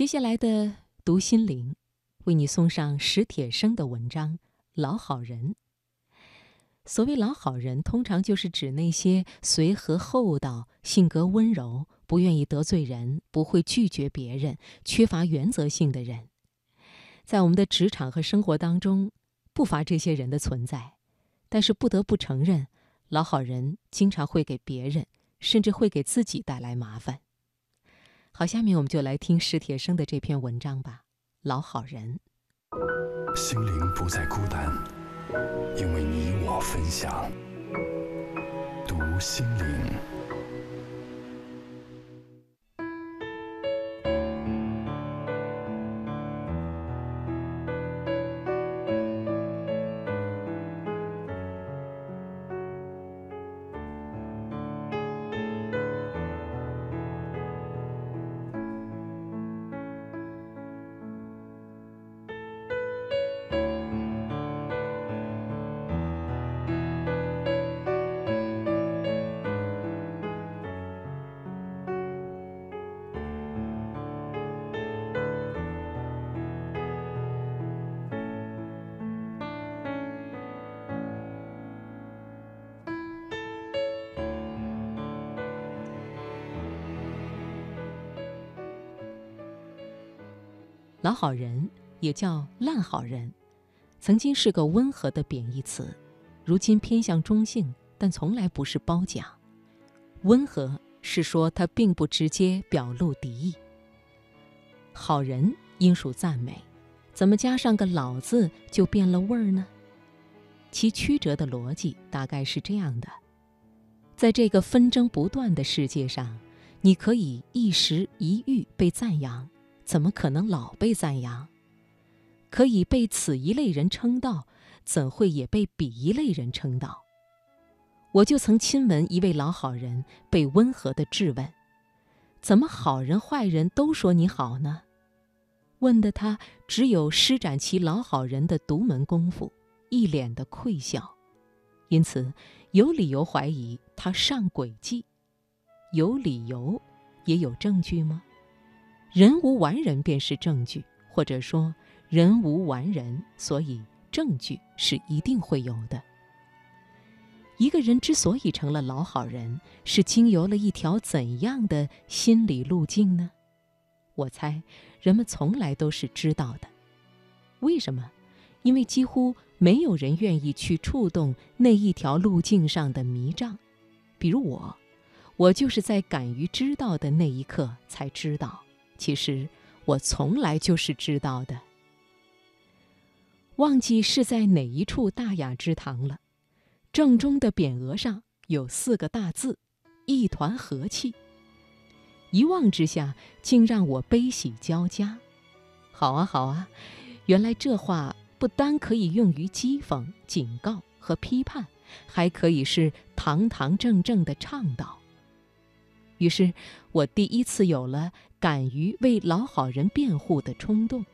接下来的读心灵，为你送上史铁生的文章《老好人》。所谓老好人，通常就是指那些随和厚道、性格温柔、不愿意得罪人、不会拒绝别人、缺乏原则性的人。在我们的职场和生活当中，不乏这些人的存在。但是不得不承认，老好人经常会给别人，甚至会给自己带来麻烦。好，下面我们就来听史铁生的这篇文章吧，《老好人》。心灵不再孤单，因为你我分享。读心灵。老好人也叫烂好人，曾经是个温和的贬义词，如今偏向中性，但从来不是褒奖。温和是说他并不直接表露敌意。好人应属赞美，怎么加上个“老”字就变了味儿呢？其曲折的逻辑大概是这样的：在这个纷争不断的世界上，你可以一时一遇被赞扬。怎么可能老被赞扬？可以被此一类人称道，怎会也被彼一类人称道？我就曾亲闻一位老好人被温和的质问：“怎么好人坏人都说你好呢？”问的他只有施展其老好人的独门功夫，一脸的愧笑。因此，有理由怀疑他上诡计。有理由，也有证据吗？人无完人便是证据，或者说人无完人，所以证据是一定会有的。一个人之所以成了老好人，是经由了一条怎样的心理路径呢？我猜人们从来都是知道的。为什么？因为几乎没有人愿意去触动那一条路径上的迷障。比如我，我就是在敢于知道的那一刻才知道。其实我从来就是知道的。忘记是在哪一处大雅之堂了，正中的匾额上有四个大字：“一团和气。”一望之下，竟让我悲喜交加。好啊，好啊，原来这话不单可以用于讥讽、警告和批判，还可以是堂堂正正的倡导。于是，我第一次有了敢于为老好人辩护的冲动。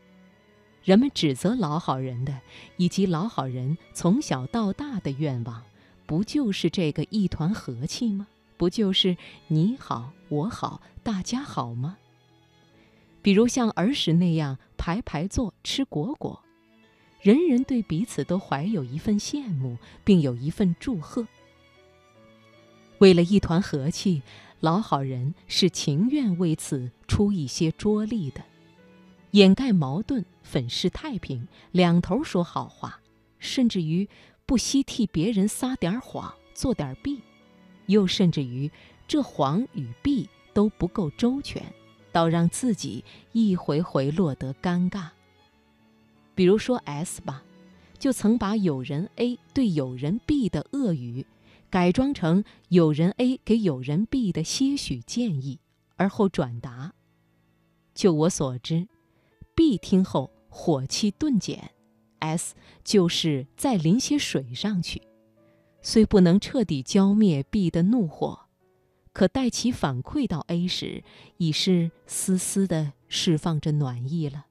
人们指责老好人的，以及老好人从小到大的愿望，不就是这个一团和气吗？不就是你好我好大家好吗？比如像儿时那样排排坐吃果果，人人对彼此都怀有一份羡慕，并有一份祝贺。为了一团和气。老好人是情愿为此出一些拙力的，掩盖矛盾，粉饰太平，两头说好话，甚至于不惜替别人撒点谎，做点弊，又甚至于这谎与弊都不够周全，倒让自己一回回落得尴尬。比如说 S 吧，就曾把友人 A 对友人 B 的恶语。改装成有人 A 给有人 B 的些许建议，而后转达。就我所知，B 听后火气顿减，S 就是再淋些水上去，虽不能彻底浇灭 B 的怒火，可待其反馈到 A 时，已是丝丝的释放着暖意了。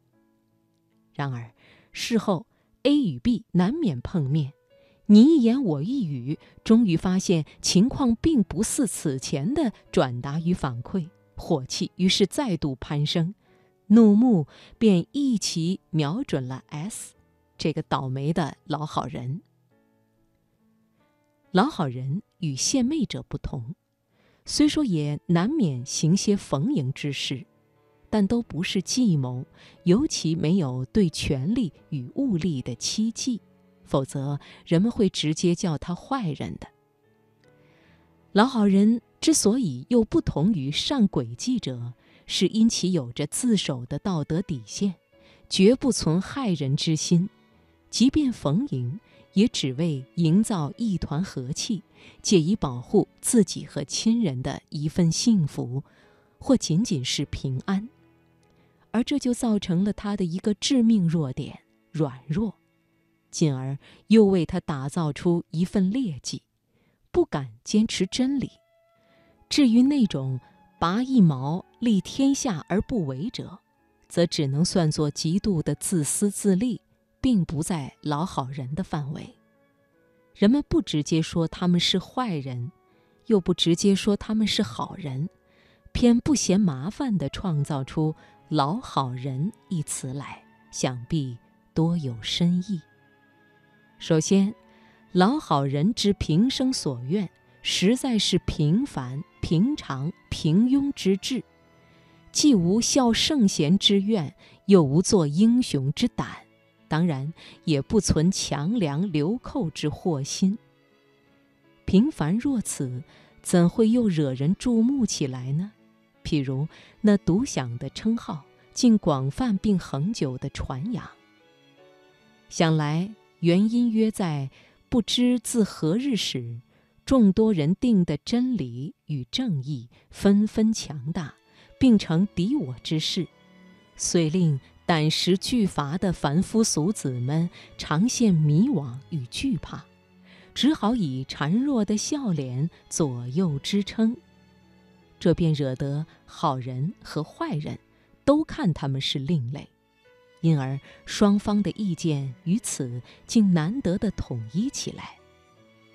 然而，事后 A 与 B 难免碰面。你一言我一语，终于发现情况并不似此前的转达与反馈，火气于是再度攀升，怒目便一齐瞄准了 S，这个倒霉的老好人。老好人与献媚者不同，虽说也难免行些逢迎之事，但都不是计谋，尤其没有对权力与物力的欺忌，否则人们会直接叫他坏人的。老好人之所以又不同于上诡计者。是因其有着自守的道德底线，绝不存害人之心，即便逢迎，也只为营造一团和气，借以保护自己和亲人的一份幸福，或仅仅是平安。而这就造成了他的一个致命弱点——软弱，进而又为他打造出一份劣迹，不敢坚持真理。至于那种……拔一毛利天下而不为者，则只能算作极度的自私自利，并不在老好人的范围。人们不直接说他们是坏人，又不直接说他们是好人，偏不嫌麻烦地创造出“老好人”一词来，想必多有深意。首先，老好人之平生所愿。实在是平凡、平常、平庸之志，既无效圣贤之愿，又无做英雄之胆，当然也不存强梁流寇之祸心。平凡若此，怎会又惹人注目起来呢？譬如那独享的称号，竟广泛并恒久的传扬。想来原因约在不知自何日始。众多人定的真理与正义纷纷强大，并成敌我之势，遂令胆识俱乏的凡夫俗子们常陷迷惘与惧怕，只好以孱弱的笑脸左右支撑。这便惹得好人和坏人都看他们是另类，因而双方的意见于此竟难得的统一起来。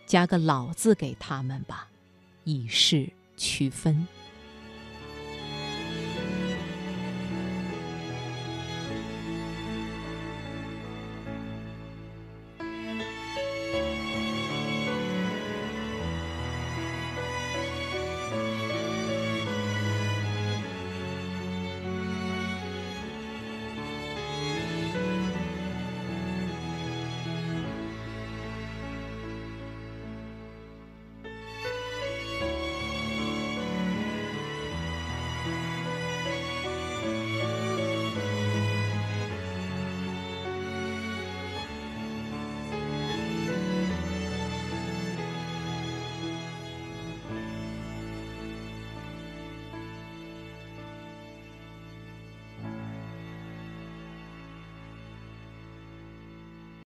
加个“老”字给他们吧，以示区分。